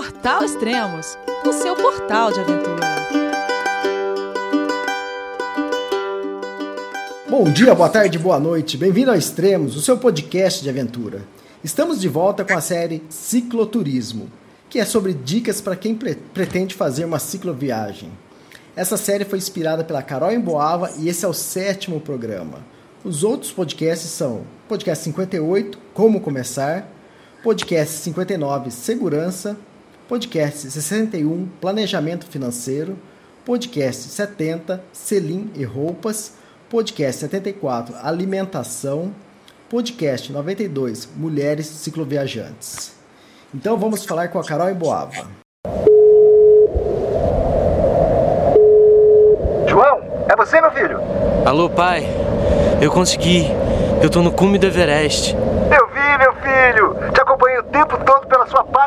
Portal Extremos, o seu portal de aventura. Bom dia, boa tarde, boa noite. Bem-vindo ao Extremos, o seu podcast de aventura. Estamos de volta com a série Cicloturismo, que é sobre dicas para quem pre pretende fazer uma cicloviagem. Essa série foi inspirada pela Carol Emboava e esse é o sétimo programa. Os outros podcasts são podcast 58, Como Começar, podcast 59, Segurança, podcast 61, Planejamento Financeiro, podcast 70, Selim e Roupas, podcast 74, Alimentação, podcast 92, Mulheres Cicloviajantes. Então vamos falar com a Carol Emboava. João, é você, meu filho? Alô, pai. Eu consegui. Eu tô no cume do Everest. Eu vi, meu filho. Te acompanhei o tempo todo pela sua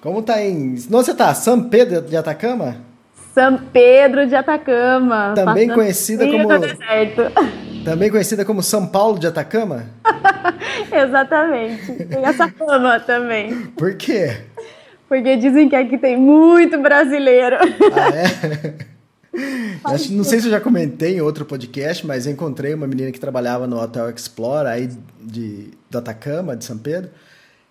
Como tá em. Onde você tá? São Pedro de Atacama? São Pedro de Atacama. Também conhecida como. Deserto. Também conhecida como São Paulo de Atacama? Exatamente. Tem essa fama também. Por quê? Porque dizem que aqui tem muito brasileiro. Ah, é? Acho, não sei se eu já comentei em outro podcast, mas eu encontrei uma menina que trabalhava no Hotel Explora aí de, do Atacama, de São Pedro.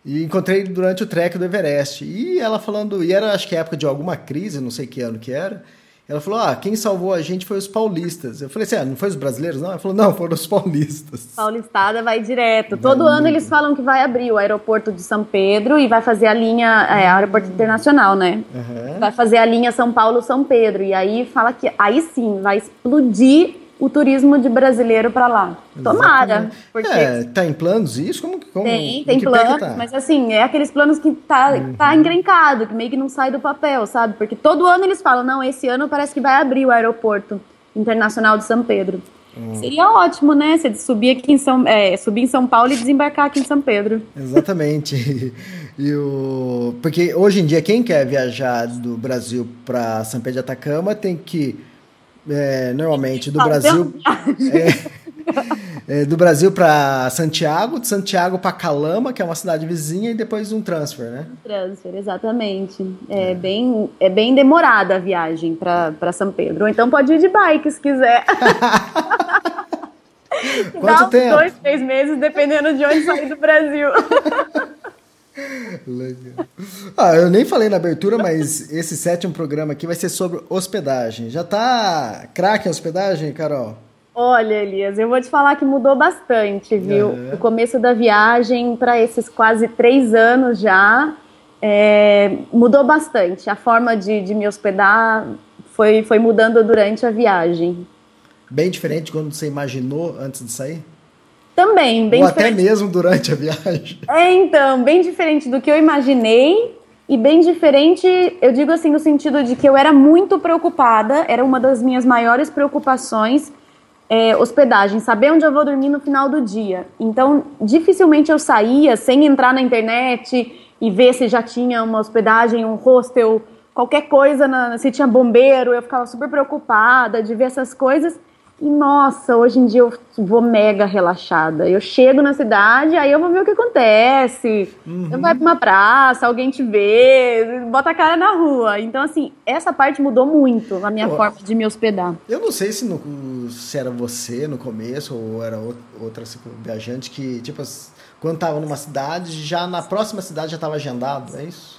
E encontrei durante o trek do Everest. E ela falando, e era acho que época de alguma crise, não sei que ano que era. Ela falou: Ah, quem salvou a gente foi os paulistas. Eu falei assim: ah, não foi os brasileiros, não? Ela falou: Não, foram os paulistas. Paulistada vai direto. Todo vai ano eles falam que vai abrir o aeroporto de São Pedro e vai fazer a linha, é, aeroporto internacional, né? Uhum. Vai fazer a linha São Paulo-São Pedro. E aí fala que aí sim vai explodir o turismo de brasileiro para lá. Tomara. Porque... É, tá em planos isso? Como, como tem, tem planos, tá? mas assim, é aqueles planos que tá, uhum. tá encrencado, que meio que não sai do papel, sabe? Porque todo ano eles falam, não, esse ano parece que vai abrir o aeroporto internacional de São Pedro. Uhum. Seria ótimo, né? Você subir aqui em São, é, subir em São Paulo e desembarcar aqui em São Pedro. Exatamente. E o... Porque hoje em dia, quem quer viajar do Brasil para São Pedro de Atacama tem que é, normalmente do Brasil. É, é, do Brasil para Santiago, de Santiago para Calama, que é uma cidade vizinha, e depois um transfer, né? Um transfer, exatamente. É, é, Bem, é bem demorada a viagem para São Pedro. Ou então pode ir de bike se quiser. Quanto Dá tempo? Dois, três meses, dependendo de onde sair do Brasil. Legal. Ah, eu nem falei na abertura, mas esse sétimo programa aqui vai ser sobre hospedagem. Já tá craque em hospedagem, Carol? Olha, Elias, eu vou te falar que mudou bastante, viu? Uhum. O começo da viagem para esses quase três anos já é, mudou bastante. A forma de, de me hospedar foi, foi mudando durante a viagem. Bem diferente quando você imaginou antes de sair? Também, bem Ou diferente. até mesmo durante a viagem. É, então, bem diferente do que eu imaginei e bem diferente, eu digo assim, no sentido de que eu era muito preocupada, era uma das minhas maiores preocupações, é, hospedagem, saber onde eu vou dormir no final do dia. Então, dificilmente eu saía sem entrar na internet e ver se já tinha uma hospedagem, um hostel, qualquer coisa, na, se tinha bombeiro, eu ficava super preocupada de ver essas coisas. E nossa, hoje em dia eu vou mega relaxada. Eu chego na cidade, aí eu vou ver o que acontece. Uhum. Eu vai pra uma praça, alguém te vê, bota a cara na rua. Então, assim, essa parte mudou muito a minha forma de me hospedar. Eu não sei se, no, se era você no começo ou era outra tipo, viajante que, tipo, quando tava numa cidade, já na próxima cidade já tava agendado, é isso?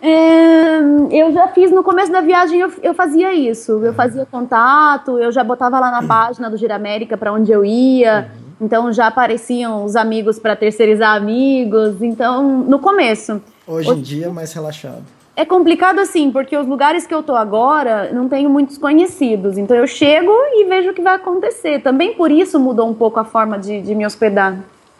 É, eu já fiz no começo da viagem, eu, eu fazia isso. Eu fazia contato, eu já botava lá na página do Giramérica para onde eu ia. Então já apareciam os amigos para terceirizar amigos. Então, no começo. Hoje em dia, mais relaxado. É complicado assim, porque os lugares que eu tô agora não tenho muitos conhecidos. Então eu chego e vejo o que vai acontecer. Também por isso mudou um pouco a forma de, de me hospedar.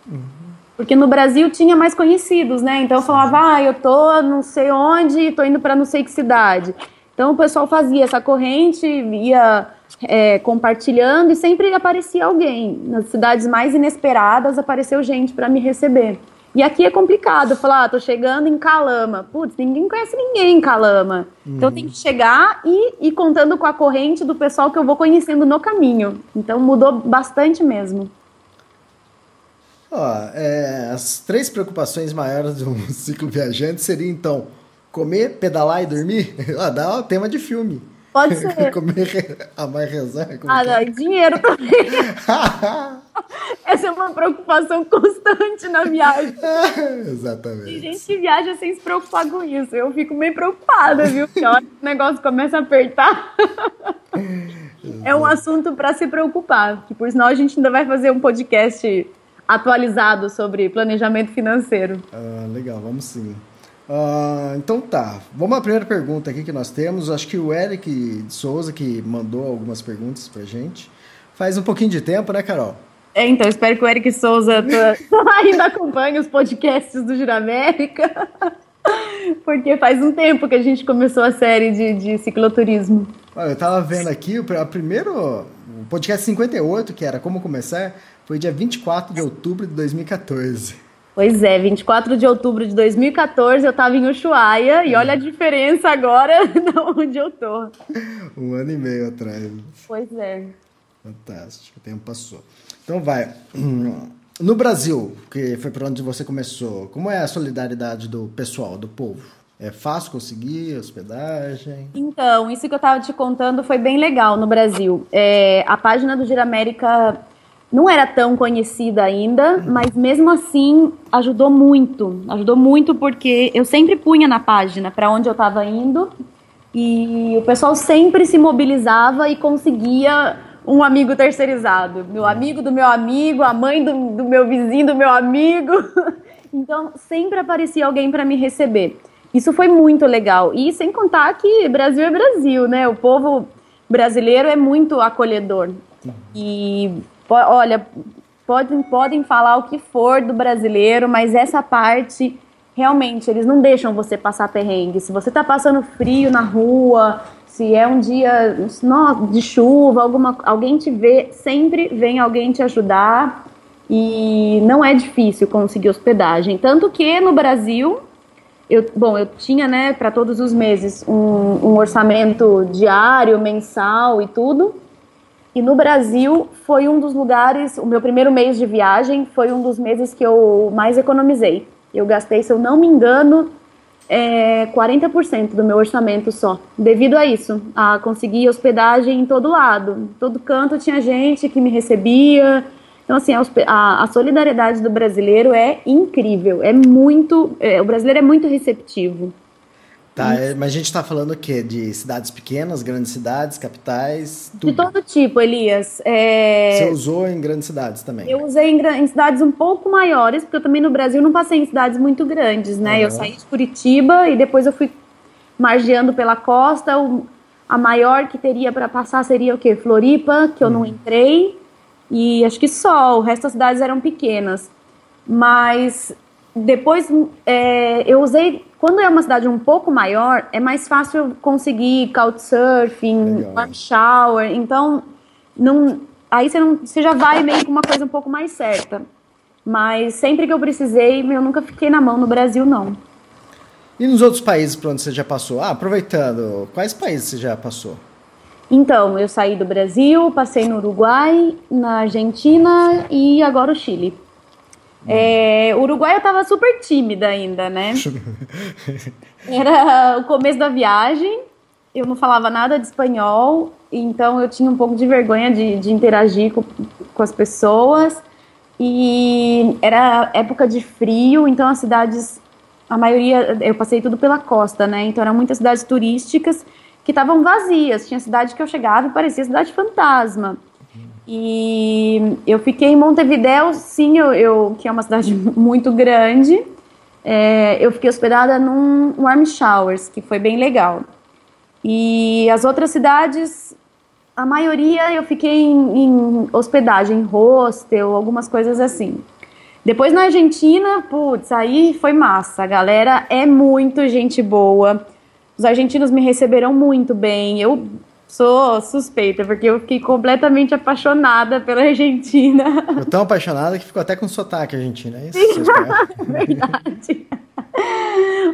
Uhum. Porque no Brasil tinha mais conhecidos, né? Então eu falava, ah, eu tô não sei onde, tô indo para não sei que cidade. Então o pessoal fazia essa corrente, ia é, compartilhando e sempre aparecia alguém. Nas cidades mais inesperadas apareceu gente para me receber. E aqui é complicado, falar, ah, tô chegando em Calama. Putz, ninguém conhece ninguém em Calama. Uhum. Então tem que chegar e ir contando com a corrente do pessoal que eu vou conhecendo no caminho. Então mudou bastante mesmo. Ó, é, as três preocupações maiores de um ciclo viajante seriam então comer, pedalar e dormir. Ah, dá um tema de filme. Pode ser. comer, amar e rezar. Ah, não, e dinheiro também. Essa é uma preocupação constante na viagem. Exatamente. Tem gente que viaja sem se preocupar com isso. Eu fico meio preocupada, viu? Porque a hora que o negócio começa a apertar. é um assunto para se preocupar. Que por sinal a gente ainda vai fazer um podcast atualizado sobre planejamento financeiro. Ah, legal, vamos sim. Ah, então tá, vamos à primeira pergunta aqui que nós temos. Acho que o Eric de Souza que mandou algumas perguntas pra gente. Faz um pouquinho de tempo, né, Carol? É, então, espero que o Eric Souza ainda acompanhe os podcasts do Giramérica. Porque faz um tempo que a gente começou a série de, de cicloturismo. Eu tava vendo aqui, o primeiro o podcast 58, que era Como Começar, foi dia 24 de outubro de 2014. Pois é, 24 de outubro de 2014 eu estava em Ushuaia e olha a diferença agora de onde eu tô. Um ano e meio atrás. Pois é. Fantástico, o tempo passou. Então vai. No Brasil, que foi para onde você começou, como é a solidariedade do pessoal, do povo? É fácil conseguir hospedagem? Então, isso que eu estava te contando foi bem legal no Brasil. É, a página do Gira América não era tão conhecida ainda, mas mesmo assim ajudou muito. Ajudou muito porque eu sempre punha na página para onde eu estava indo e o pessoal sempre se mobilizava e conseguia um amigo terceirizado. Meu amigo do meu amigo, a mãe do, do meu vizinho do meu amigo. Então sempre aparecia alguém para me receber. Isso foi muito legal. E sem contar que Brasil é Brasil, né? O povo brasileiro é muito acolhedor. E olha, podem, podem falar o que for do brasileiro, mas essa parte realmente eles não deixam você passar perrengue. Se você está passando frio na rua, se é um dia de chuva, alguma, alguém te vê, sempre vem alguém te ajudar e não é difícil conseguir hospedagem. Tanto que no Brasil, eu, bom, eu tinha, né, para todos os meses um, um orçamento diário, mensal e tudo. E no Brasil foi um dos lugares, o meu primeiro mês de viagem foi um dos meses que eu mais economizei. Eu gastei, se eu não me engano, é, 40% do meu orçamento só, devido a isso, a conseguir hospedagem em todo lado. Todo canto tinha gente que me recebia. Então, assim, a, a solidariedade do brasileiro é incrível, é muito. É, o brasileiro é muito receptivo. Tá, é, mas a gente está falando o quê? De cidades pequenas, grandes cidades, capitais? Tudo. De todo tipo, Elias. É... Você usou em grandes cidades também? Eu usei em, em, cidades um pouco maiores, porque eu também no Brasil não passei em cidades muito grandes, né? Uhum. Eu saí de Curitiba e depois eu fui margeando pela costa. O, a maior que teria para passar seria o quê? Floripa, que eu uhum. não entrei. E acho que só, o resto das cidades eram pequenas. Mas depois é, eu usei quando é uma cidade um pouco maior, é mais fácil conseguir couchsurfing, warm shower. Então, não, aí você, não, você já vai meio com uma coisa um pouco mais certa. Mas sempre que eu precisei, eu nunca fiquei na mão no Brasil, não. E nos outros países por onde você já passou? Ah, aproveitando, quais países você já passou? Então, eu saí do Brasil, passei no Uruguai, na Argentina e agora o Chile. É, Uruguai eu tava super tímida ainda, né? Era o começo da viagem, eu não falava nada de espanhol, então eu tinha um pouco de vergonha de, de interagir com, com as pessoas. E era época de frio, então as cidades, a maioria, eu passei tudo pela costa, né? Então eram muitas cidades turísticas que estavam vazias. Tinha cidade que eu chegava e parecia cidade fantasma. E eu fiquei em Montevideo, sim, eu, eu que é uma cidade muito grande. É, eu fiquei hospedada num Warm Showers, que foi bem legal. E as outras cidades, a maioria eu fiquei em, em hospedagem, hostel, algumas coisas assim. Depois na Argentina, putz, aí foi massa. A galera é muito gente boa. Os argentinos me receberam muito bem. Eu sou suspeita, porque eu fiquei completamente apaixonada pela Argentina. Eu tão apaixonada que ficou até com sotaque argentino, é isso? Verdade.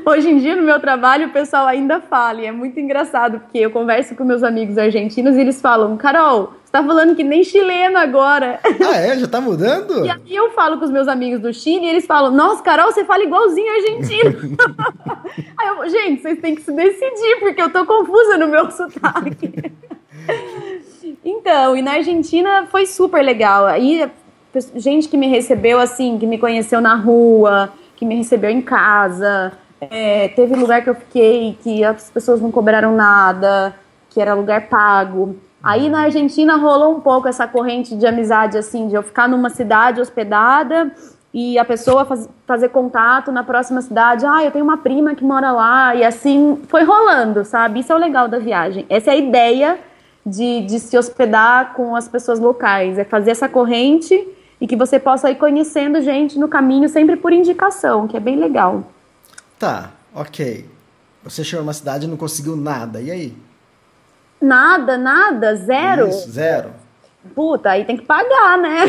Hoje em dia, no meu trabalho, o pessoal ainda fala, e é muito engraçado, porque eu converso com meus amigos argentinos e eles falam, Carol, tá falando que nem chileno agora. Ah, é? Já tá mudando? E aí eu falo com os meus amigos do Chile e eles falam, nossa, Carol, você fala igualzinho argentino. aí eu, gente, vocês têm que se decidir, porque eu tô confusa no meu sotaque. então, e na Argentina foi super legal. Aí, gente que me recebeu assim, que me conheceu na rua, que me recebeu em casa. É, teve lugar que eu fiquei que as pessoas não cobraram nada, que era lugar pago. Aí na Argentina rolou um pouco essa corrente de amizade, assim, de eu ficar numa cidade hospedada e a pessoa faz, fazer contato na próxima cidade. Ah, eu tenho uma prima que mora lá. E assim foi rolando, sabe? Isso é o legal da viagem. Essa é a ideia de, de se hospedar com as pessoas locais. É fazer essa corrente e que você possa ir conhecendo gente no caminho, sempre por indicação, que é bem legal. Tá, ok. Você chegou numa cidade e não conseguiu nada, e aí? Nada, nada, zero. Isso, zero. Puta, aí tem que pagar, né?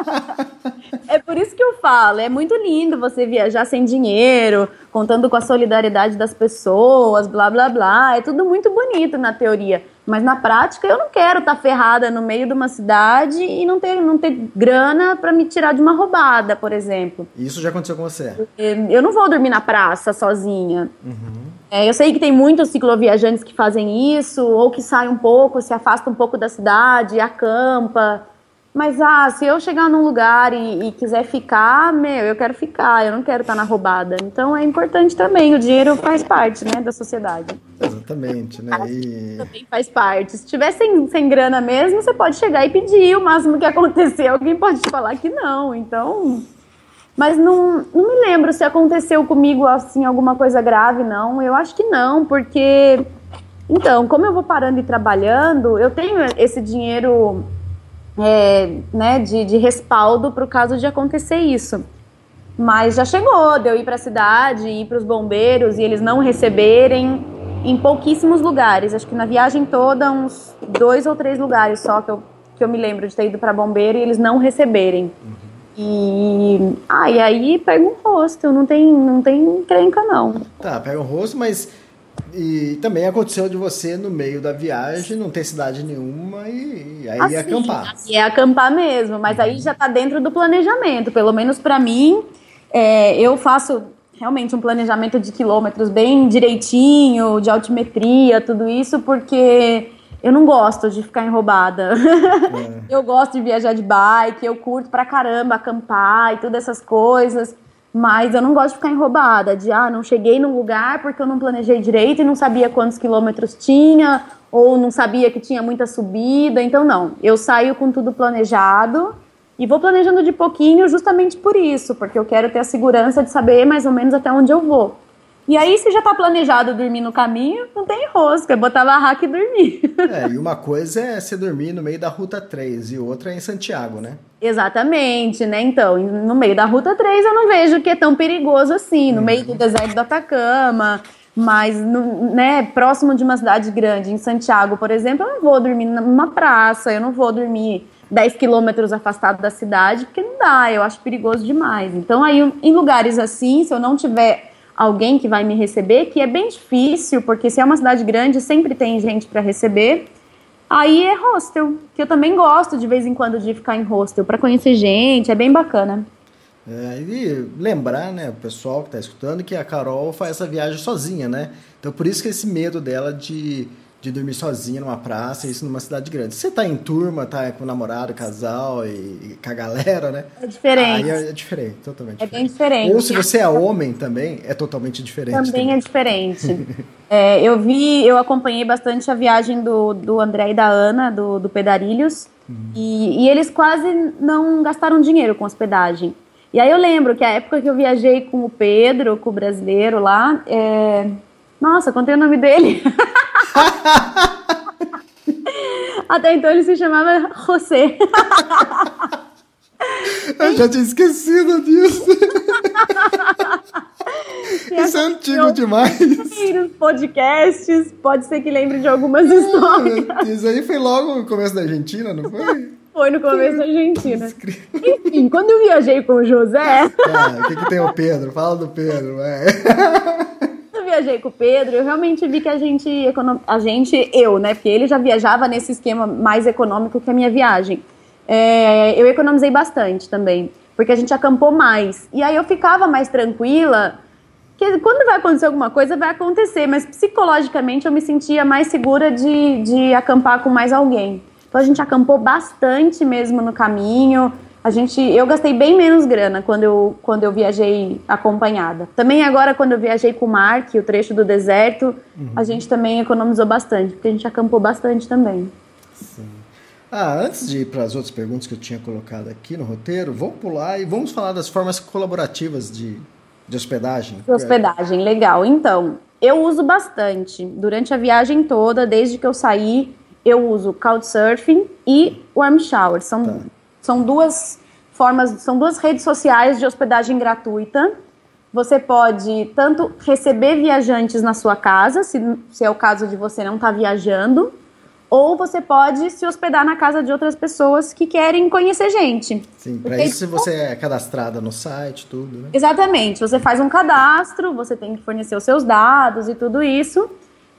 é por isso que eu falo, é muito lindo você viajar sem dinheiro, contando com a solidariedade das pessoas, blá blá blá. É tudo muito bonito na teoria. Mas na prática eu não quero estar tá ferrada no meio de uma cidade e não ter, não ter grana para me tirar de uma roubada, por exemplo. Isso já aconteceu com você? Eu não vou dormir na praça sozinha. Uhum. É, eu sei que tem muitos cicloviajantes que fazem isso, ou que saem um pouco, se afastam um pouco da cidade, acampa. Mas, ah, se eu chegar num lugar e, e, quiser ficar, meu, eu quero ficar, eu não quero estar na roubada. Então é importante também, o dinheiro faz parte, né, da sociedade. Exatamente, né? E... Também faz parte. Se tiver sem, sem grana mesmo, você pode chegar e pedir, o máximo que acontecer, alguém pode te falar que não, então... Mas não, não me lembro se aconteceu comigo, assim, alguma coisa grave, não. Eu acho que não, porque... Então, como eu vou parando e trabalhando, eu tenho esse dinheiro é, né, de, de respaldo para o caso de acontecer isso. Mas já chegou, de eu ir para a cidade, ir para os bombeiros e eles não receberem em pouquíssimos lugares. Acho que na viagem toda, uns dois ou três lugares só que eu, que eu me lembro de ter ido para bombeiro e eles não receberem. Uhum. E, ah, e aí pega um rosto, não tem, não tem crenca não. Tá, pega um rosto, mas e também aconteceu de você, no meio da viagem, não ter cidade nenhuma e, e aí assim, acampar. E é acampar mesmo, mas aí já está dentro do planejamento. Pelo menos para mim, é, eu faço realmente um planejamento de quilômetros bem direitinho, de altimetria, tudo isso, porque eu não gosto de ficar enrobada. É. eu gosto de viajar de bike, eu curto pra caramba acampar e todas essas coisas. Mas eu não gosto de ficar enrobada, de ah, não cheguei num lugar porque eu não planejei direito e não sabia quantos quilômetros tinha, ou não sabia que tinha muita subida. Então, não. Eu saio com tudo planejado e vou planejando de pouquinho justamente por isso, porque eu quero ter a segurança de saber mais ou menos até onde eu vou. E aí, se já tá planejado dormir no caminho, não tem rosca, é botar barraca e dormir. É, e uma coisa é você dormir no meio da Ruta 3 e outra é em Santiago, né? Exatamente, né? Então, no meio da Ruta 3 eu não vejo que é tão perigoso assim, no uhum. meio do deserto do Atacama, mas no, né, próximo de uma cidade grande, em Santiago, por exemplo, eu não vou dormir numa praça, eu não vou dormir 10 quilômetros afastado da cidade, porque não dá, eu acho perigoso demais. Então, aí, em lugares assim, se eu não tiver alguém que vai me receber, que é bem difícil, porque se é uma cidade grande, sempre tem gente para receber. Aí é hostel, que eu também gosto de vez em quando de ficar em hostel para conhecer gente, é bem bacana. É, e lembrar, né, o pessoal que está escutando, que a Carol faz essa viagem sozinha, né? Então por isso que esse medo dela de de dormir sozinha numa praça, isso numa cidade grande. Você tá em turma, tá com o namorado, casal e, e com a galera, né? É diferente. Aí é, é diferente, totalmente é diferente. bem diferente. Ou se você é homem também, é totalmente diferente. Também, também. é diferente. é, eu vi, eu acompanhei bastante a viagem do, do André e da Ana, do, do Pedarilhos, uhum. e, e eles quase não gastaram dinheiro com hospedagem. E aí eu lembro que a época que eu viajei com o Pedro, com o brasileiro lá, é... nossa, contei o nome dele. Até então ele se chamava José. Eu já tinha esquecido disso. Isso é antigo demais. podcasts, pode ser que lembre de algumas histórias. Isso aí foi logo no começo da Argentina, não foi? Foi no começo da Argentina. Enfim, quando eu viajei com o José. Ah, o que, que tem o Pedro? Fala do Pedro, vai. Viajei com o Pedro, eu realmente vi que a gente, a gente, eu, né? Porque ele já viajava nesse esquema mais econômico que a minha viagem. É, eu economizei bastante também, porque a gente acampou mais. E aí eu ficava mais tranquila, que quando vai acontecer alguma coisa, vai acontecer, mas psicologicamente eu me sentia mais segura de, de acampar com mais alguém. Então a gente acampou bastante mesmo no caminho. A gente, eu gastei bem menos grana quando eu, quando eu viajei acompanhada. Também agora quando eu viajei com o Mark, o trecho do deserto, uhum. a gente também economizou bastante, porque a gente acampou bastante também. Sim. Ah, antes de ir para as outras perguntas que eu tinha colocado aqui no roteiro, vamos pular e vamos falar das formas colaborativas de, de hospedagem. De hospedagem, legal. Então, eu uso bastante durante a viagem toda, desde que eu saí eu uso Couchsurfing e Warm Shower. São, tá. São duas formas, são duas redes sociais de hospedagem gratuita. Você pode tanto receber viajantes na sua casa, se, se é o caso de você não estar tá viajando, ou você pode se hospedar na casa de outras pessoas que querem conhecer gente. Sim, para isso você é cadastrada no site, tudo, né? Exatamente. Você faz um cadastro, você tem que fornecer os seus dados e tudo isso.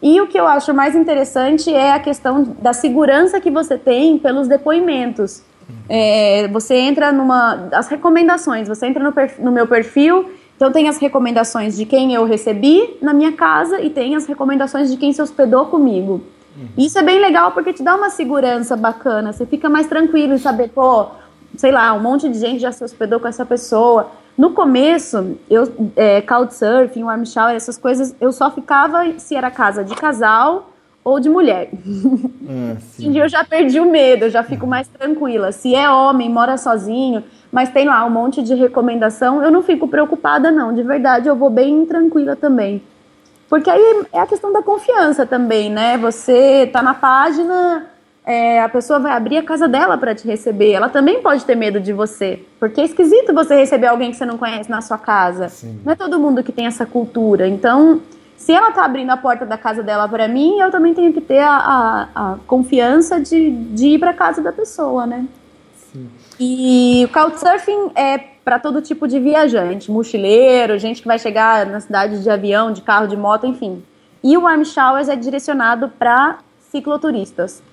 E o que eu acho mais interessante é a questão da segurança que você tem pelos depoimentos. É, você entra numa. As recomendações, você entra no, perfil, no meu perfil, então tem as recomendações de quem eu recebi na minha casa e tem as recomendações de quem se hospedou comigo. Uhum. Isso é bem legal porque te dá uma segurança bacana, você fica mais tranquilo em saber, pô, sei lá, um monte de gente já se hospedou com essa pessoa. No começo, eu, é, Couchsurfing, Warm Shower, essas coisas, eu só ficava se era casa de casal ou de mulher. Ah, dia eu já perdi o medo, eu já fico mais tranquila. Se é homem, mora sozinho, mas tem lá um monte de recomendação, eu não fico preocupada, não. De verdade, eu vou bem tranquila também. Porque aí é a questão da confiança também, né? Você tá na página, é, a pessoa vai abrir a casa dela para te receber. Ela também pode ter medo de você. Porque é esquisito você receber alguém que você não conhece na sua casa. Sim. Não é todo mundo que tem essa cultura. Então, se ela tá abrindo a porta da casa dela para mim, eu também tenho que ter a, a, a confiança de, de ir para casa da pessoa, né? Sim. E o Couchsurfing é para todo tipo de viajante, mochileiro, gente que vai chegar na cidade de avião, de carro, de moto, enfim. E o Warm Showers é direcionado para cicloturistas.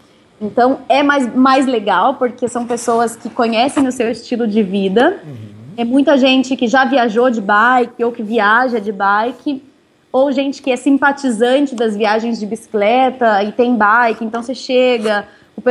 Então é mais, mais legal porque são pessoas que conhecem o seu estilo de vida. Uhum. É muita gente que já viajou de bike ou que viaja de bike, ou gente que é simpatizante das viagens de bicicleta e tem bike. Então você chega,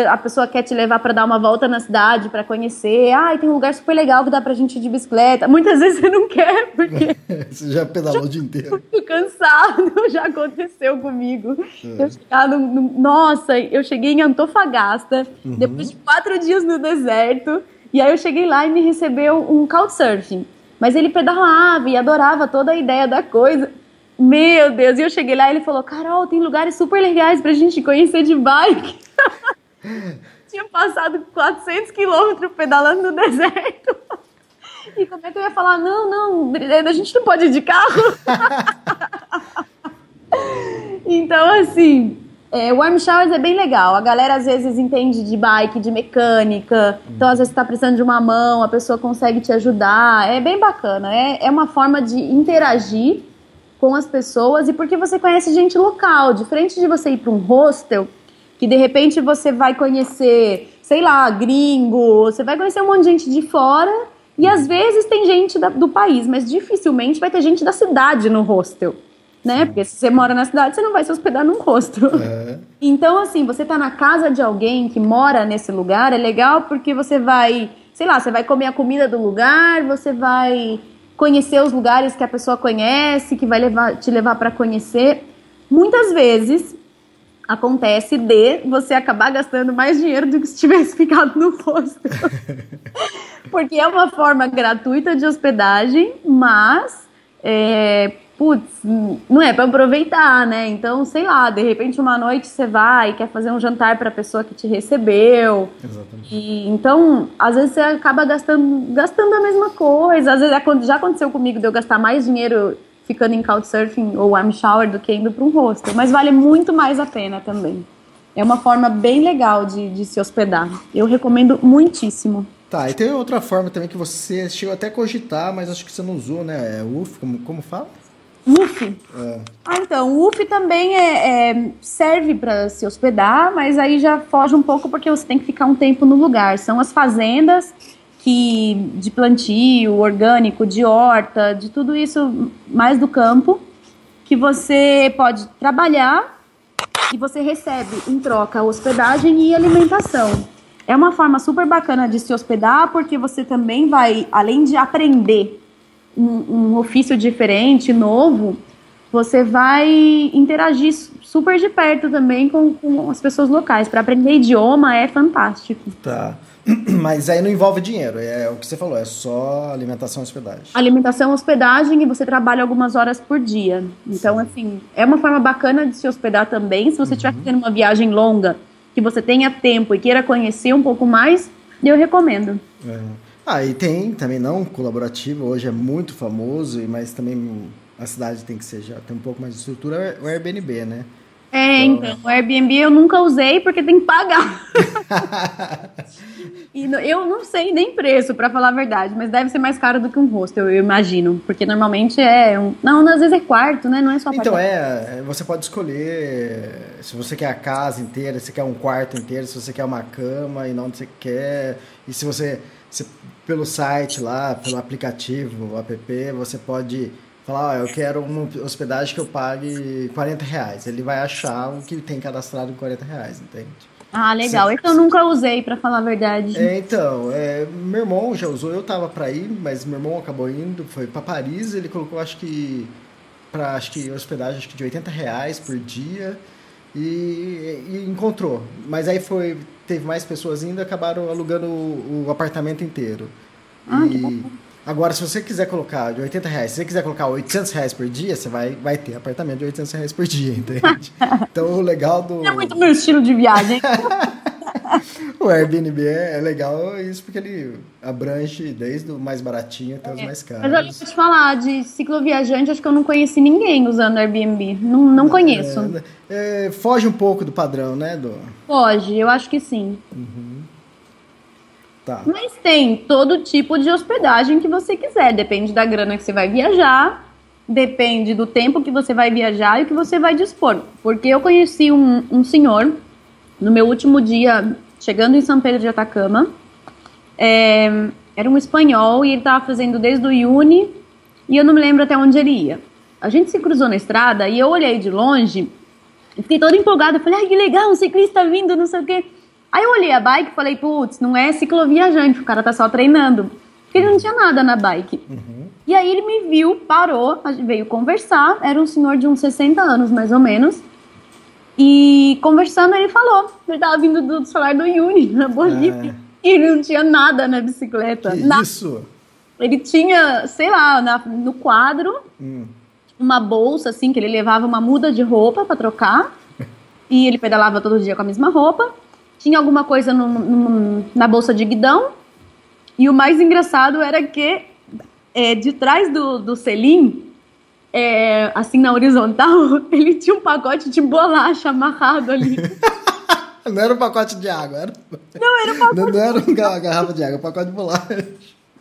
a pessoa quer te levar para dar uma volta na cidade, para conhecer. Ah, tem um lugar super legal que dá pra gente ir de bicicleta. Muitas vezes você não quer, porque. você já pedalou o dia inteiro. Eu cansado, já aconteceu comigo. É. Eu chegar no, no, Nossa, eu cheguei em Antofagasta, uhum. depois de quatro dias no deserto. E aí eu cheguei lá e me recebeu um couchsurfing. Mas ele pedalava e adorava toda a ideia da coisa. Meu Deus, e eu cheguei lá e ele falou: Carol, tem lugares super legais pra gente conhecer de bike. Tinha passado 400 quilômetros pedalando no deserto. E como é que eu ia falar? Não, não, a gente não pode ir de carro. então, assim, é, o Warm Showers é bem legal. A galera às vezes entende de bike, de mecânica. Então, às vezes, está precisando de uma mão, a pessoa consegue te ajudar. É bem bacana. É, é uma forma de interagir com as pessoas e porque você conhece gente local. Diferente de você ir para um hostel que de repente você vai conhecer, sei lá, gringo, você vai conhecer um monte de gente de fora e às vezes tem gente da, do país, mas dificilmente vai ter gente da cidade no hostel. Né? Porque se você mora na cidade, você não vai se hospedar num hostel. É. Então, assim, você tá na casa de alguém que mora nesse lugar, é legal porque você vai, sei lá, você vai comer a comida do lugar, você vai conhecer os lugares que a pessoa conhece, que vai levar, te levar para conhecer. Muitas vezes acontece de você acabar gastando mais dinheiro do que se tivesse ficado no posto. Porque é uma forma gratuita de hospedagem, mas é, putz, não é para aproveitar, né? Então, sei lá, de repente uma noite você vai e quer fazer um jantar para a pessoa que te recebeu. Exatamente. E, então, às vezes você acaba gastando, gastando a mesma coisa. Às vezes já aconteceu comigo de eu gastar mais dinheiro ficando em Couchsurfing ou Warm Shower do que indo para um hostel, mas vale muito mais a pena também. É uma forma bem legal de, de se hospedar. Eu recomendo muitíssimo. Tá, e tem outra forma também que você chegou até a cogitar, mas acho que você não usou, né? É UF, como, como fala? UF? É. Ah, então, o UF também é, é- serve para se hospedar, mas aí já foge um pouco porque você tem que ficar um tempo no lugar. São as fazendas que de plantio, orgânico, de horta, de tudo isso mais do campo, que você pode trabalhar e você recebe em troca hospedagem e alimentação. É uma forma super bacana de se hospedar, porque você também vai, além de aprender um, um ofício diferente, novo, você vai interagir su- super de perto também com, com as pessoas locais. Para aprender idioma é fantástico. Tá. Mas aí não envolve dinheiro, é o que você falou, é só alimentação e hospedagem. Alimentação, hospedagem e você trabalha algumas horas por dia. Então, assim, é uma forma bacana de se hospedar também. Se você estiver fazendo uma viagem longa, que você tenha tempo e queira conhecer um pouco mais, eu recomendo. É. Ah, e tem também não colaborativo, hoje é muito famoso, mas também a cidade tem que ser já tem um pouco mais de estrutura, é o Airbnb, né? É, então, o Airbnb eu nunca usei porque tem que pagar. e eu não sei nem preço, pra falar a verdade, mas deve ser mais caro do que um hostel, eu imagino. Porque normalmente é um. Não, às vezes é quarto, né? Não é só Então é, é, você pode escolher se você quer a casa inteira, se quer um quarto inteiro, se você quer uma cama e não você quer. E se você, se pelo site lá, pelo aplicativo, o app, você pode falar, ó, eu quero uma hospedagem que eu pague 40 reais. Ele vai achar o que tem cadastrado em 40 reais, entende? Ah, legal. Esse eu nunca usei, pra falar a verdade. É, então, é, meu irmão já usou, eu tava pra ir, mas meu irmão acabou indo, foi pra Paris, ele colocou acho que para acho que hospedagem acho que de 80 reais por dia e, e encontrou. Mas aí foi, teve mais pessoas indo, acabaram alugando o, o apartamento inteiro. Ah, e agora, se você quiser colocar de 80 reais, se você quiser colocar 800 reais por dia, você vai, vai ter apartamento de 800 reais por dia, entende? então o legal do É muito meu estilo de viagem. o Airbnb é, é legal isso porque ele abrange desde o mais baratinho até os mais caros. Mas olha, eu te falar, de cicloviajante, acho que eu não conheci ninguém usando Airbnb. Não, não conheço. É, é, foge um pouco do padrão, né? Do... Pode, eu acho que sim. Tá. Mas tem todo tipo de hospedagem que você quiser. Depende da grana que você vai viajar, depende do tempo que você vai viajar e o que você vai dispor. Porque eu conheci um, um senhor no meu último dia chegando em São Pedro de Atacama. É, era um espanhol e ele estava fazendo desde o Iuni e eu não me lembro até onde ele ia. A gente se cruzou na estrada e eu olhei de longe e fiquei toda empolgada. Falei, ai, que legal, um ciclista vindo, não sei o quê. Aí eu olhei a bike e falei, putz, não é cicloviajante, o cara tá só treinando. Porque ele não tinha nada na bike. E aí ele me viu, parou, veio conversar. Era um senhor de uns 60 anos, mais ou menos. E conversando, ele falou. Ele tava vindo do celular do Yuni, na Bolívia. E ele não tinha nada na bicicleta. Nada. isso? Ele tinha, sei lá, na- no quadro, Hum. uma bolsa, assim, que ele levava uma muda de roupa pra trocar. E ele pedalava todo dia com a mesma roupa. Tinha alguma coisa no- no- na bolsa de guidão. E o mais engraçado era que é, de trás do, do selim, é, assim na horizontal, ele tinha um pacote de bolacha amarrado ali. Não era um pacote de água, era... Não, era um pacote não, não era uma garrafa de água, um pacote de bolacha.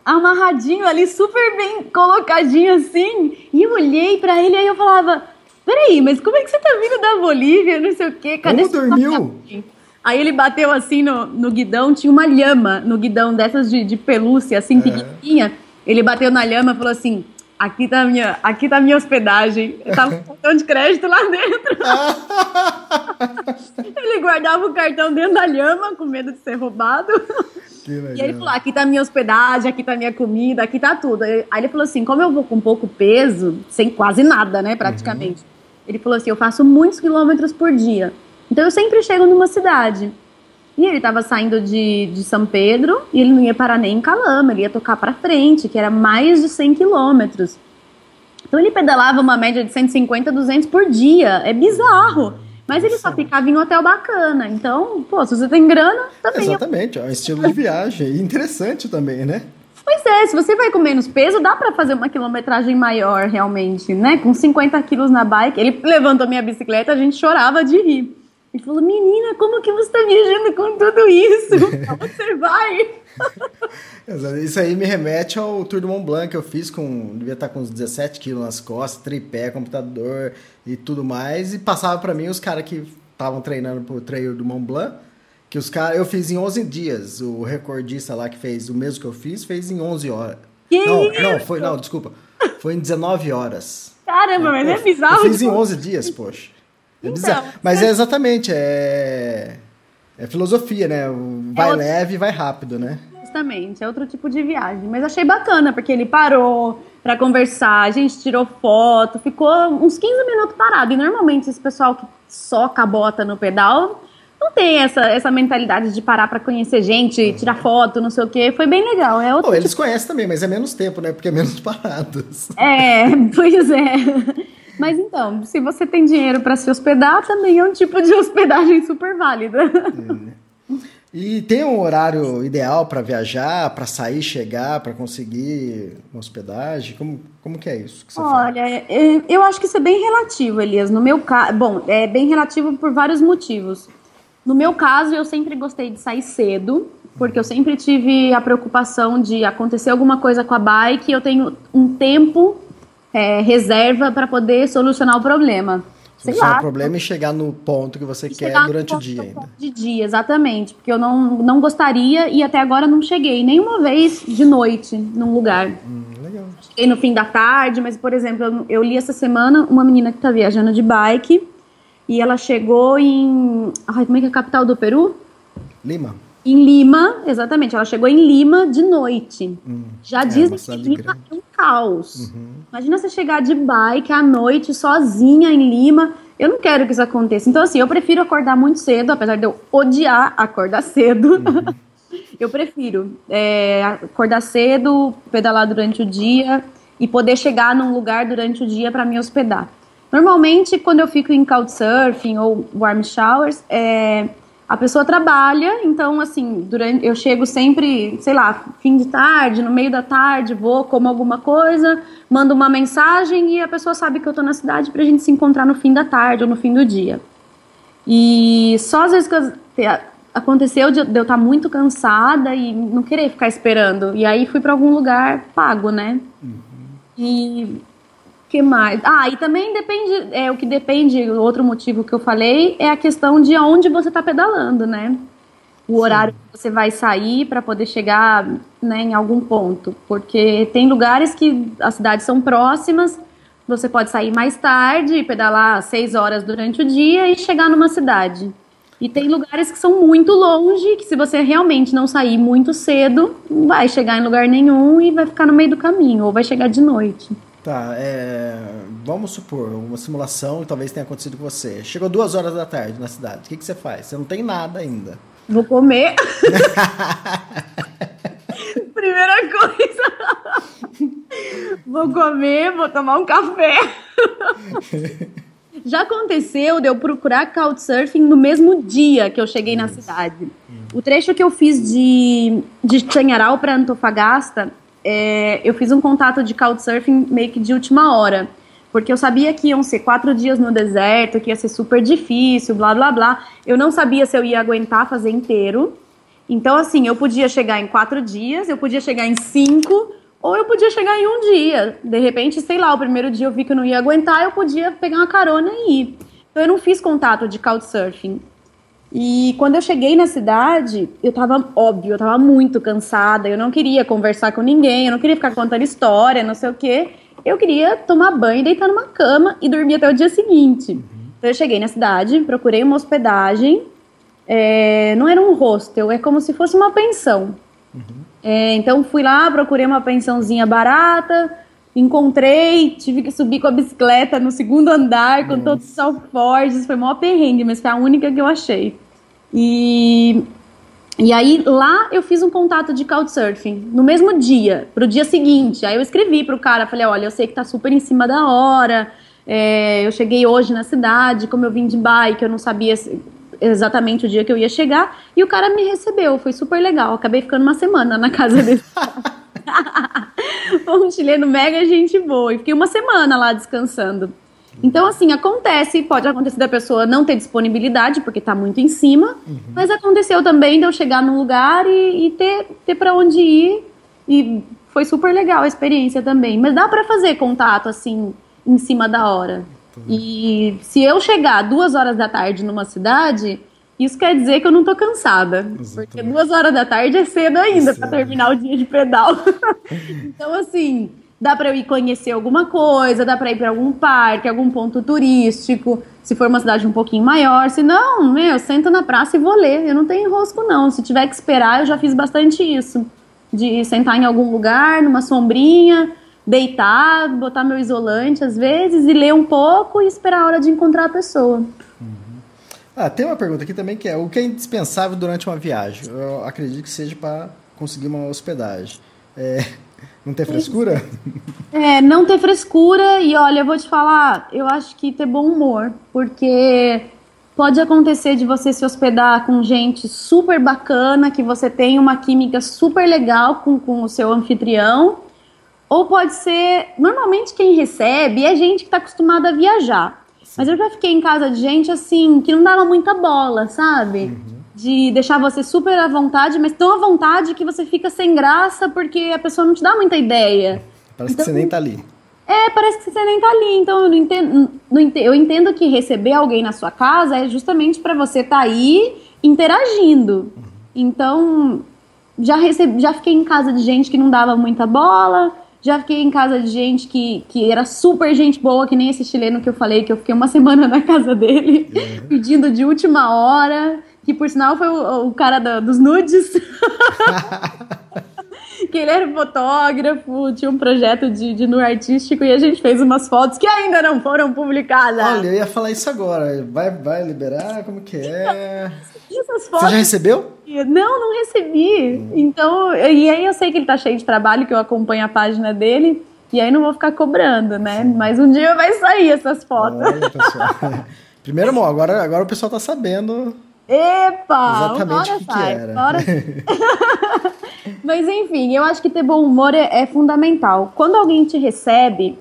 amarradinho ali, super bem colocadinho assim. E eu olhei pra ele e aí eu falava: Peraí, mas como é que você tá vindo da Bolívia? Não sei o quê. Cadê Como dormiu? passaporte?" Aí ele bateu assim no, no guidão, tinha uma lhama no guidão dessas de, de pelúcia, assim, pequenininha. Ele bateu na lhama e falou assim: Aqui tá a minha, aqui tá minha hospedagem. Eu tava com cartão de crédito lá dentro. ele guardava o cartão dentro da lhama, com medo de ser roubado. E ele falou: aqui tá a minha hospedagem, aqui tá a minha comida, aqui tá tudo. Aí ele falou assim: como eu vou com pouco peso, sem quase nada, né, praticamente. Ele falou assim: eu faço muitos quilômetros por dia. Então eu sempre chego numa cidade. E ele tava saindo de, de São Pedro e ele não ia parar nem em Calama, ele ia tocar pra frente, que era mais de 100 quilômetros. Então ele pedalava uma média de 150, 200 por dia. É bizarro. Mas ele só ficava em hotel bacana. Então, pô, se você tem grana, também Exatamente, é um estilo de viagem. Interessante também, né? Pois é, se você vai com menos peso, dá pra fazer uma quilometragem maior, realmente, né? Com 50 quilos na bike. Ele levantou minha bicicleta, a gente chorava de rir. Ele falou, menina, como que você tá viajando com tudo isso? Como você vai? Isso aí me remete ao Tour do Mont Blanc que eu fiz com. Devia estar com uns 17 quilos nas costas, tripé, computador e tudo mais. E passava para mim os caras que estavam treinando pro trail do Mont Blanc. Que os caras. Eu fiz em 11 dias. O recordista lá que fez o mesmo que eu fiz, fez em 11 horas. Que não, isso? não, foi. Não, desculpa. Foi em 19 horas. Caramba, mas é bizarro. Eu fiz em tipo, 11 dias, poxa. É Então, bizarro. Mas é exatamente, é. É filosofia, né? Vai outro- leve e vai rápido, né? Justamente, é outro tipo de viagem. Mas achei bacana, porque ele parou pra conversar, a gente tirou foto, ficou uns 15 minutos parado. E normalmente esse pessoal que só cabota no pedal não tem essa, essa mentalidade de parar pra conhecer gente, tirar foto, não sei o quê. Foi bem legal. É outro Pô, eles conhecem também, mas é menos tempo, né? Porque é menos parados. É, pois é. Mas então, se você tem dinheiro pra se hospedar, também é um tipo de hospedagem super válida. E tem um horário ideal para viajar, para sair, chegar, para conseguir uma hospedagem? Como, como que é isso que você fala? Olha, é, eu acho que isso é bem relativo, Elias. No meu caso, bom, é bem relativo por vários motivos. No meu caso, eu sempre gostei de sair cedo, porque eu sempre tive a preocupação de acontecer alguma coisa com a bike e eu tenho um tempo é, reserva para poder solucionar o problema. Sei Solucionar lá. o problema e chegar no ponto que você quer durante o dia ainda. De dia, exatamente. Porque eu não, não gostaria e até agora não cheguei nenhuma vez de noite num lugar. Hum, legal. Cheguei no fim da tarde, mas, por exemplo, eu, eu li essa semana uma menina que tá viajando de bike e ela chegou em. Ai, como é que é a capital do Peru? Lima? Em Lima, exatamente. Ela chegou em Lima de noite. Já é, dizem que Lima grande. é um caos. Imagina você chegar de bike à noite, sozinha em Lima. Eu não quero que isso aconteça. Então, assim, eu prefiro acordar muito cedo, apesar de eu odiar acordar cedo. eu prefiro é, acordar cedo, pedalar durante o dia e poder chegar num lugar durante o dia para me hospedar. Normalmente, quando eu fico em couchsurfing ou warm showers, é, a pessoa trabalha, então assim, durante eu chego sempre, sei lá, fim de tarde, no meio da tarde, vou como alguma coisa, mando uma mensagem e a pessoa sabe que eu tô na cidade pra gente se encontrar no fim da tarde ou no fim do dia. E só às vezes que eu- te- aconteceu de, eu estar muito cansada e não querer ficar esperando. E aí fui pra algum lugar pago, né? E que mais? Ah, e também depende, é o que depende, o outro motivo que eu falei é a questão de aonde você está pedalando, né? O horário que você vai sair para poder chegar né, em algum ponto. Porque tem lugares que as cidades são próximas, você pode sair mais tarde, pedalar seis horas durante o dia e chegar numa cidade. E tem lugares que são muito longe, que se você realmente não sair muito cedo, não vai chegar em lugar nenhum e vai ficar no meio do caminho, ou vai chegar de noite. Tá, é, vamos supor, uma simulação que talvez tenha acontecido com você. Chegou duas horas da tarde na cidade, o que, que você faz? Você não tem nada ainda. Vou comer. Primeira coisa. vou comer, vou tomar um café. Já aconteceu de eu procurar couchsurfing no mesmo dia que eu cheguei na cidade. O trecho que eu fiz de, de Tanharal para Antofagasta, é, eu fiz um contato de couchsurfing meio que de última hora. Porque eu sabia que iam ser quatro dias no deserto, que ia ser super difícil, blá blá blá. Eu não sabia se eu ia aguentar fazer inteiro. Então, assim, eu podia chegar em quatro dias, eu podia chegar em cinco, ou eu podia chegar em um dia. De repente, sei lá, o primeiro dia eu vi que eu não ia aguentar, eu podia pegar uma carona e ir. Então, eu não fiz contato de couchsurfing. E quando eu cheguei na cidade, eu tava, óbvio, eu tava muito cansada, eu não queria conversar com ninguém, eu não queria ficar contando história, não sei o quê. Eu queria tomar banho, deitar numa cama e dormir até o dia seguinte. Então eu cheguei na cidade, procurei uma hospedagem, é, não era um hostel, é como se fosse uma pensão. É, então fui lá, procurei uma pensãozinha barata, encontrei, tive que subir com a bicicleta no segundo andar com todos os alforjes, foi mó perrengue, mas foi a única que eu achei. E, e aí lá eu fiz um contato de couchsurfing no mesmo dia, pro dia seguinte. Aí eu escrevi pro cara, falei, olha, eu sei que tá super em cima da hora, é, eu cheguei hoje na cidade, como eu vim de bike, eu não sabia exatamente o dia que eu ia chegar, e o cara me recebeu, foi super legal. Acabei ficando uma semana na casa dele. Foi um chileno mega gente boa. E fiquei uma semana lá descansando. Então, assim, acontece, pode acontecer da pessoa não ter disponibilidade, porque tá muito em cima, mas aconteceu também de eu chegar num lugar e, e ter, ter para onde ir. E foi super legal a experiência também. Mas dá para fazer contato, assim, em cima da hora. E se eu chegar duas horas da tarde numa cidade, isso quer dizer que eu não tô cansada. Porque duas horas da tarde é cedo ainda para terminar o dia de pedal. então, assim, dá para eu ir conhecer alguma coisa, dá para ir para algum parque, algum ponto turístico, se for uma cidade um pouquinho maior. Se não, meu, sento na praça e vou ler. Eu não tenho enrosco, não. Se tiver que esperar, eu já fiz bastante isso. De sentar em algum lugar, numa sombrinha, deitar, botar meu isolante às vezes e ler um pouco e esperar a hora de encontrar a pessoa. Ah, tem uma pergunta aqui também que é: o que é indispensável durante uma viagem? Eu acredito que seja para conseguir uma hospedagem. É, não ter frescura? É, não ter frescura e olha, eu vou te falar, eu acho que ter bom humor, porque pode acontecer de você se hospedar com gente super bacana, que você tem uma química super legal com, com o seu anfitrião, ou pode ser, normalmente quem recebe é gente que está acostumada a viajar. Mas eu já fiquei em casa de gente assim, que não dava muita bola, sabe? De deixar você super à vontade, mas tão à vontade que você fica sem graça porque a pessoa não te dá muita ideia. Parece Então- que você nem tá ali. É, parece que você nem tá ali. Então eu não entendo, não eu entendo que receber alguém na sua casa é justamente para você estar aí interagindo. Então, já recebi, já fiquei em casa de gente que não dava muita bola, já fiquei em casa de gente que, que era super gente boa, que nem esse chileno que eu falei, que eu fiquei uma semana na casa dele, pedindo de última hora, que por sinal foi o, o cara da- dos nudes. que ele era fotógrafo, tinha um projeto de, de nu artístico e a gente fez umas fotos que ainda não foram publicadas. Olha, eu ia falar isso agora. Vai, vai liberar? Como que é? Essas Você já recebeu? Não, não recebi. Então, e aí eu sei que ele tá cheio de trabalho, que eu acompanho a página dele, e aí não vou ficar cobrando, né? Mas um dia vai sair essas fotos. Olha, pessoal. Primeiro, bom, agora, agora o pessoal tá sabendo Epa! exatamente o que, que sai, era. uma hora- Mas enfim, eu acho que ter bom humor é, é fundamental. Quando alguém te recebe,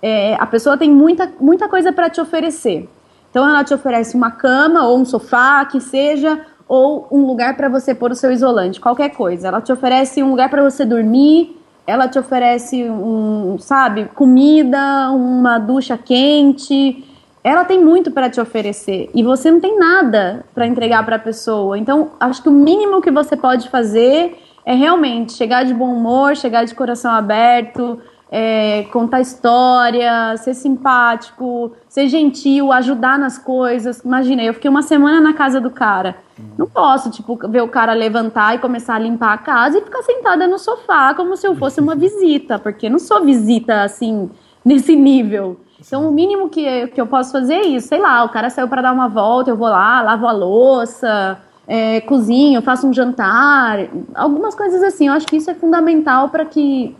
é, a pessoa tem muita, muita coisa para te oferecer. Então ela te oferece uma cama ou um sofá, que seja, ou um lugar para você pôr o seu isolante, qualquer coisa. Ela te oferece um lugar para você dormir, ela te oferece um, sabe, comida, uma ducha quente. Ela tem muito para te oferecer e você não tem nada para entregar para a pessoa. Então, acho que o mínimo que você pode fazer é realmente chegar de bom humor, chegar de coração aberto, é, contar história, ser simpático, ser gentil, ajudar nas coisas. Imagina, eu fiquei uma semana na casa do cara. Não posso, tipo, ver o cara levantar e começar a limpar a casa e ficar sentada no sofá como se eu fosse uma visita, porque não sou visita assim, nesse nível. Então, o mínimo que, que eu posso fazer é isso. Sei lá, o cara saiu para dar uma volta, eu vou lá, lavo a louça, é, cozinho, faço um jantar, algumas coisas assim. Eu acho que isso é fundamental para que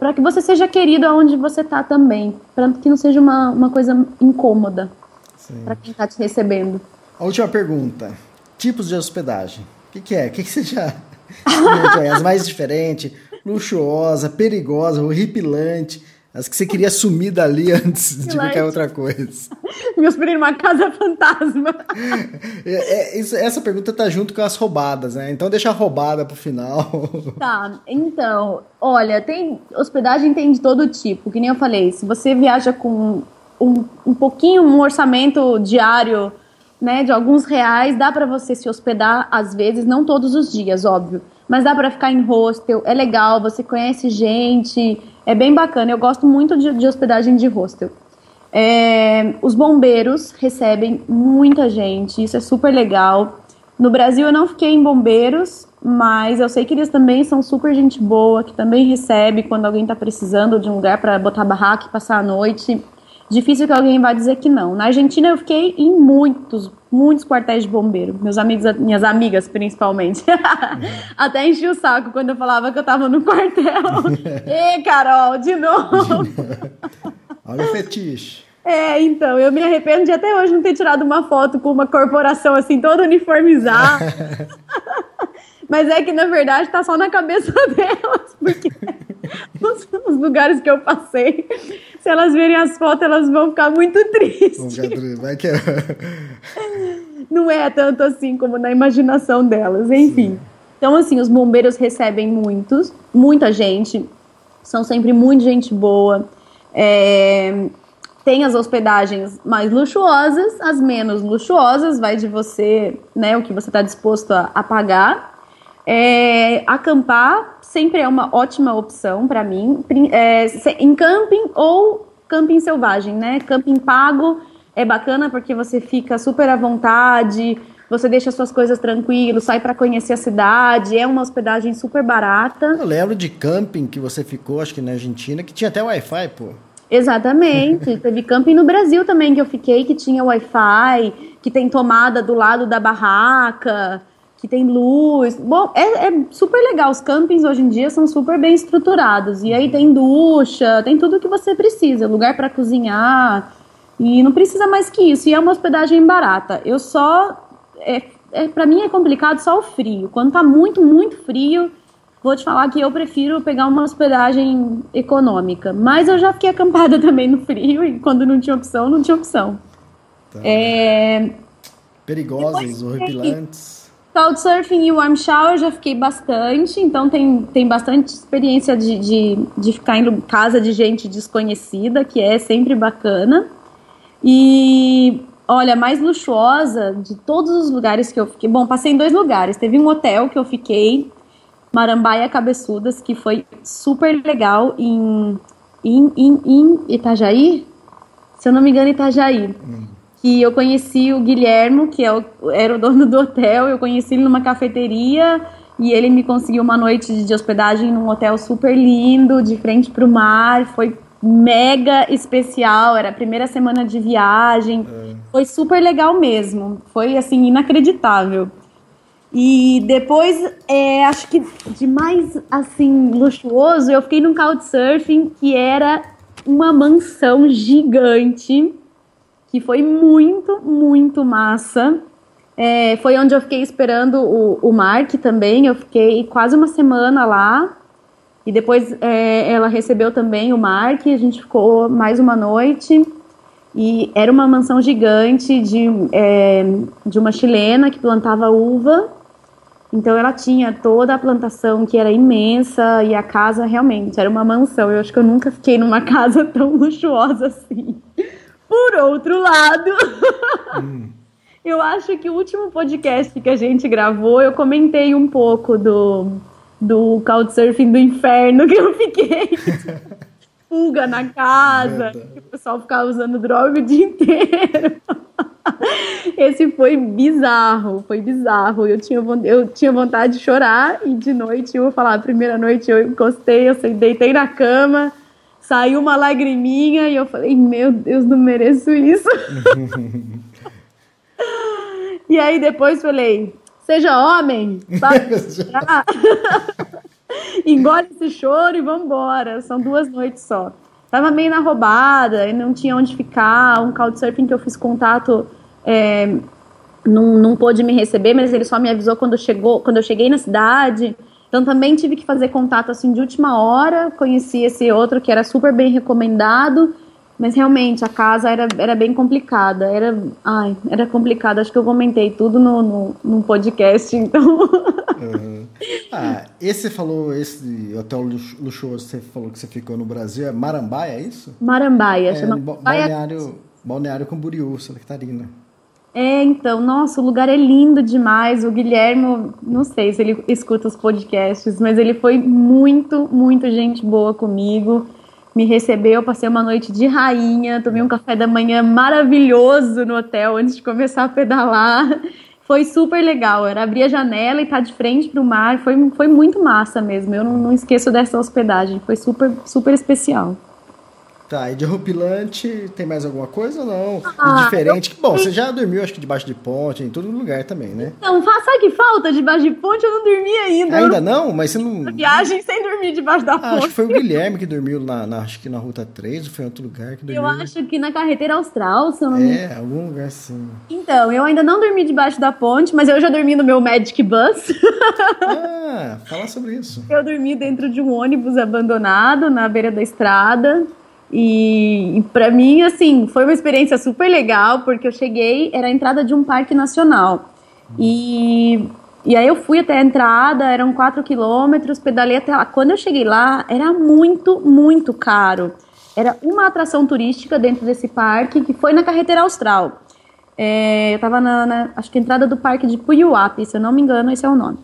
para que você seja querido aonde você tá também, para que não seja uma, uma coisa incômoda para quem tá te recebendo. A última pergunta. Tipos de hospedagem. O que, que é? O que, que você já? As mais diferentes, luxuosa, perigosa, horripilante, as que você queria sumir dali antes de qualquer outra coisa. Me hospedei numa casa fantasma. É, é, isso- essa pergunta tá junto com as roubadas, né? Então deixa a roubada pro final. Tá, então, olha, tem hospedagem tem de todo tipo, que nem eu falei, se você viaja com um, um pouquinho, um orçamento diário, né, de alguns reais, dá pra você se hospedar às vezes, não todos os dias, óbvio, mas dá pra ficar em hostel, é legal, você conhece gente, é bem bacana, eu gosto muito de, de hospedagem de hostel. É, os bombeiros recebem muita gente, isso é super legal. No Brasil eu não fiquei em bombeiros, mas eu sei que eles também são super gente boa, que também recebe quando alguém está precisando de um lugar para botar barraca e passar a noite. Difícil que alguém vá dizer que não. Na Argentina eu fiquei em muitos, muitos quartéis de bombeiro. Meus amigos, minhas amigas principalmente. Até enchi o saco quando eu falava que eu tava no quartel. Ê, Carol, de novo. Olha o fetiche. É, então, eu me arrependo de até hoje não ter tirado uma foto com uma corporação assim, toda uniformizada. Mas é que na verdade tá só na cabeça delas, porque os, os lugares que eu passei, se elas verem as fotos, elas vão ficar muito tristes. Vai que. Não é tanto assim como na imaginação delas, enfim. Então, assim, os bombeiros recebem muitos, muita gente, são sempre muito gente boa. É, tem as hospedagens mais luxuosas, as menos luxuosas, vai de você, né, o que você está disposto a, a pagar. É, acampar sempre é uma ótima opção para mim, é, em camping ou camping selvagem, né? Camping pago é bacana porque você fica super à vontade, você deixa suas coisas tranquilo, sai para conhecer a cidade, é uma hospedagem super barata. Eu lembro de camping que você ficou, acho que na Argentina, que tinha até Wi-Fi, pô. Exatamente. Teve camping no Brasil também que eu fiquei, que tinha Wi-Fi, que tem tomada do lado da barraca, que tem luz. Bom, é, é, super legal. Os campings hoje em dia são super bem estruturados. E aí tem ducha, tem tudo que você precisa, lugar para cozinhar. E não precisa mais que isso. E é uma hospedagem barata. Eu só. É, é, para mim é complicado só o frio. Quando tá muito, muito frio, vou te falar que eu prefiro pegar uma hospedagem econômica. Mas eu já fiquei acampada também no frio e quando não tinha opção, não tinha opção. Tá. É... Perigosos, horripilantes. Couchsurfing e warm shower já fiquei bastante, então tem, tem bastante experiência de, de, de ficar em casa de gente desconhecida, que é sempre bacana. E olha, mais luxuosa de todos os lugares que eu fiquei. Bom, passei em dois lugares. Teve um hotel que eu fiquei, Marambaia Cabeçudas, que foi super legal em, em, em, em Itajaí. Se eu não me engano, Itajaí. Hum. Que eu conheci o Guilhermo, que é o, era o dono do hotel. Eu conheci ele numa cafeteria e ele me conseguiu uma noite de hospedagem num hotel super lindo, de frente para o mar. Foi mega especial, era a primeira semana de viagem. É. Foi super legal mesmo. Foi assim, inacreditável. E depois, é, acho que de mais assim, luxuoso, eu fiquei num couchsurfing que era uma mansão gigante, que foi muito, muito massa. É, foi onde eu fiquei esperando o, o Mark também. Eu fiquei quase uma semana lá. E depois é, ela recebeu também o Mark, a gente ficou mais uma noite. E era uma mansão gigante de, é, de uma chilena que plantava uva. Então ela tinha toda a plantação que era imensa e a casa realmente era uma mansão. Eu acho que eu nunca fiquei numa casa tão luxuosa assim. Por outro lado, hum. eu acho que o último podcast que a gente gravou, eu comentei um pouco do do Couchsurfing do inferno que eu fiquei. Fuga na casa, o pessoal ficava usando droga o dia inteiro. Esse foi bizarro, foi bizarro. Eu tinha, eu tinha vontade de chorar e de noite, eu vou falar, a primeira noite eu encostei, eu deitei na cama, saiu uma lagriminha e eu falei, meu Deus, não mereço isso. e aí depois falei, Seja homem, engole esse choro e vambora. São duas noites só. Tava meio na roubada e não tinha onde ficar. Um couchsurfing que eu fiz contato é, não, não pôde me receber, mas ele só me avisou quando, chegou, quando eu cheguei na cidade. Então também tive que fazer contato assim de última hora. Conheci esse outro que era super bem recomendado. Mas realmente a casa era, era bem complicada. Era, ai, era complicado. Acho que eu comentei tudo no, no, no podcast, então. Uhum. Ah, esse você falou, esse hotel luxuoso você falou que você ficou no Brasil, é Marambaia, é isso? Marambaia, é, chama Balneário, Balneário Camboriú, Santa Catarina. É, então, nossa, o lugar é lindo demais. O Guilherme, não sei se ele escuta os podcasts, mas ele foi muito, muito gente boa comigo me recebeu, passei uma noite de rainha, tomei um café da manhã maravilhoso no hotel antes de começar a pedalar. Foi super legal, era abrir a janela e estar tá de frente para o mar, foi, foi muito massa mesmo. Eu não, não esqueço dessa hospedagem, foi super, super especial. Tá, e de horripilante, tem mais alguma coisa ou não? Ah, diferente. Bom, você já dormiu, acho que debaixo de ponte, em todo lugar também, né? Não, sabe que falta debaixo de ponte? Eu não dormi ainda. Ainda não? Mas você não. Eu viagem sem dormir debaixo da Ah, acho que ponte. foi o Guilherme que dormiu na, na- acho que na Ruta 3, ou foi em outro lugar que dormiu. Eu acho que na carreteira austral, se eu não me É, algum lugar assim. Então, eu ainda não dormi debaixo da ponte, mas eu já dormi no meu Magic Bus. Ah, fala sobre isso. eu dormi dentro de um ônibus abandonado na beira da estrada. E, para mim, assim, foi uma experiência super legal, porque eu cheguei, era a entrada de um parque nacional. E, e aí eu fui até a entrada, eram 4 quilômetros, pedalei até lá. Quando eu cheguei lá, era muito, muito caro. Era uma atração turística dentro desse parque, que foi na Carreteira Austral. É, eu tava na, na- acho que entrada do parque de Puyuapi, se eu não me engano, esse é o nome.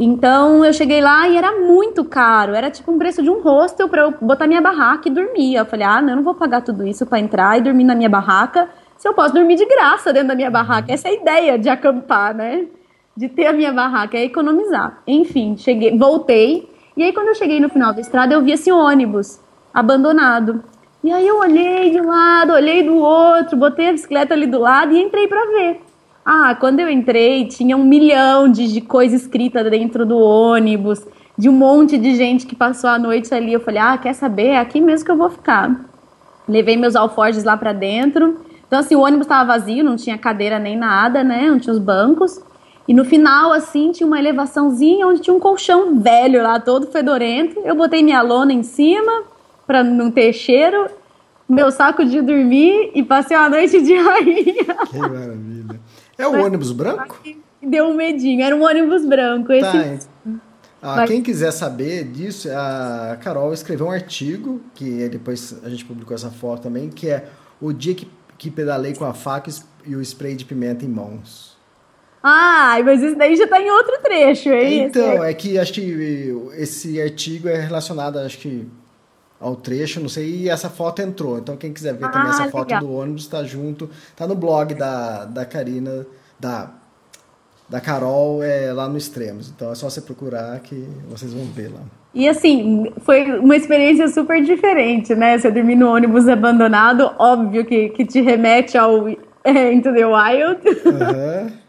Então eu cheguei lá e era muito caro, era tipo um preço de um hostel para eu botar minha barraca e dormir. Eu falei: "Ah, não, eu não vou pagar tudo isso para entrar e dormir na minha barraca, se eu posso dormir de graça dentro da minha barraca". Essa é a ideia de acampar, né? De ter a minha barraca, é economizar. Enfim, cheguei, voltei. E aí quando eu cheguei no final da estrada, eu vi esse ônibus abandonado. E aí eu olhei de um lado, olhei do outro, botei a bicicleta ali do lado e entrei para ver. Ah, quando eu entrei, tinha um milhão de, de coisa escrita dentro do ônibus, de um monte de gente que passou a noite ali. Eu falei, ah, quer saber? É aqui mesmo que eu vou ficar. Levei meus alforjes lá pra dentro. Então, assim, o ônibus estava vazio, não tinha cadeira nem nada, né? Não tinha os bancos. E no final, assim, tinha uma elevaçãozinha onde tinha um colchão velho lá, todo fedorento. Eu botei minha lona em cima pra não ter cheiro, meu saco de dormir e passei uma noite de rainha. Que maravilha. É o ônibus branco? Deu um medinho, era um ônibus branco. Esse... Tá. Ah, Vai. quem quiser saber disso, a Carol escreveu um artigo, que depois a gente publicou essa foto também, que é o dia que, que pedalei com a faca e o spray de pimenta em mãos. Ai, mas isso daí já tá em outro trecho, é isso? Então, é que acho que esse artigo é relacionado, acho que ao trecho, não sei, e essa foto entrou. Então, quem quiser ver também Ah, essa foto legal. do ônibus, tá junto. Tá no blog da, da Karina, da, da Carol, é, lá no Extremos. Então, é só você procurar que vocês vão ver lá. E assim, foi uma experiência super diferente, né? Você dormir no ônibus abandonado, óbvio que, que te remete ao é, Into the Wild. Aham.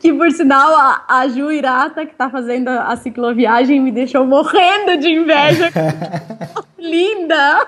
que por sinal a, a Ju Irata, que tá fazendo a, cicloviagem, me deixou morrendo de inveja. Linda!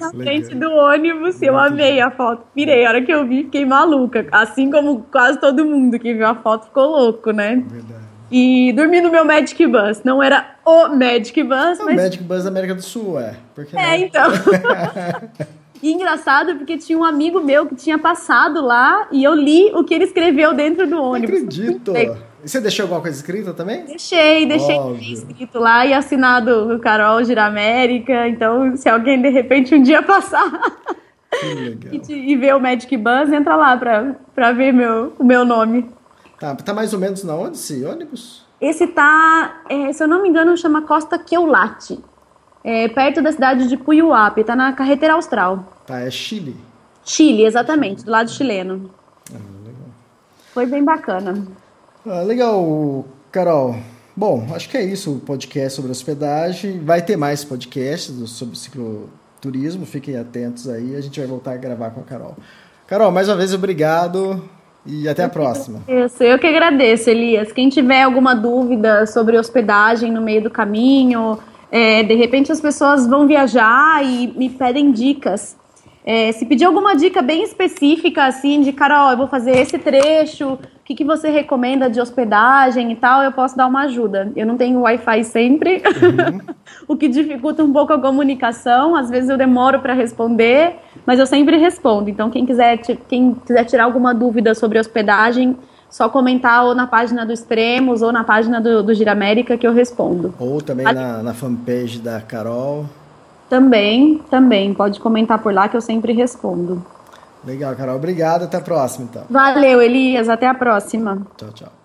Na frente do ônibus, eu amei a foto. Pirei, a hora que eu vi, fiquei maluca. Assim como quase todo mundo que viu a foto ficou louco, né? Verdade. E dormi no meu Magic Bus. Não era o Magic Bus, É o mas. Magic Bus da América do Sul, é. Porque É, então. E engraçado porque tinha um amigo meu que tinha passado lá e eu li o que ele escreveu dentro do Não ônibus. acredito. Legal. E você deixou alguma coisa escrita também? Deixei, deixei Óbvio. escrito lá e assinado o Carol Giramérica. Então, se alguém de repente um dia passar e, te- e ver o Magic Bus, entra lá pra, pra ver meu, o meu nome. Tá, tá mais ou menos na onde esse ônibus? Esse tá, é, se eu não me engano, chama Costa Queulate. É, perto da cidade de Puyuapi, tá na carreteira austral. Tá, é Chile. Chile, exatamente, do lado chileno. Foi bem bacana. Ah, legal, Carol. Bom, acho que é isso o podcast sobre hospedagem. Vai ter mais podcasts sobre cicloturismo, fiquem atentos aí. A gente vai voltar a gravar com a Carol. Carol, mais uma vez, obrigado e até a próxima. Isso, eu que agradeço, Elias. Quem tiver alguma dúvida sobre hospedagem no meio do caminho, é, de repente as pessoas vão viajar e me pedem dicas. É, se pedir alguma dica bem específica, assim, de Carol, eu vou fazer esse trecho, o que, que você recomenda de hospedagem e tal, eu posso dar uma ajuda. Eu não tenho Wi-Fi sempre, o que dificulta um pouco a comunicação. Às vezes eu demoro para responder, mas eu sempre respondo. Então, quem quiser, quem quiser tirar alguma dúvida sobre hospedagem, só comentar ou na página do Extremos ou na página do, do Giramérica que eu respondo. Ou também na, na fanpage da Carol. Também, também, pode comentar por lá que eu sempre respondo. Legal, Carol. Obrigado. Até a próxima, então. Valeu, Elias. Até a próxima. Tchau, tchau.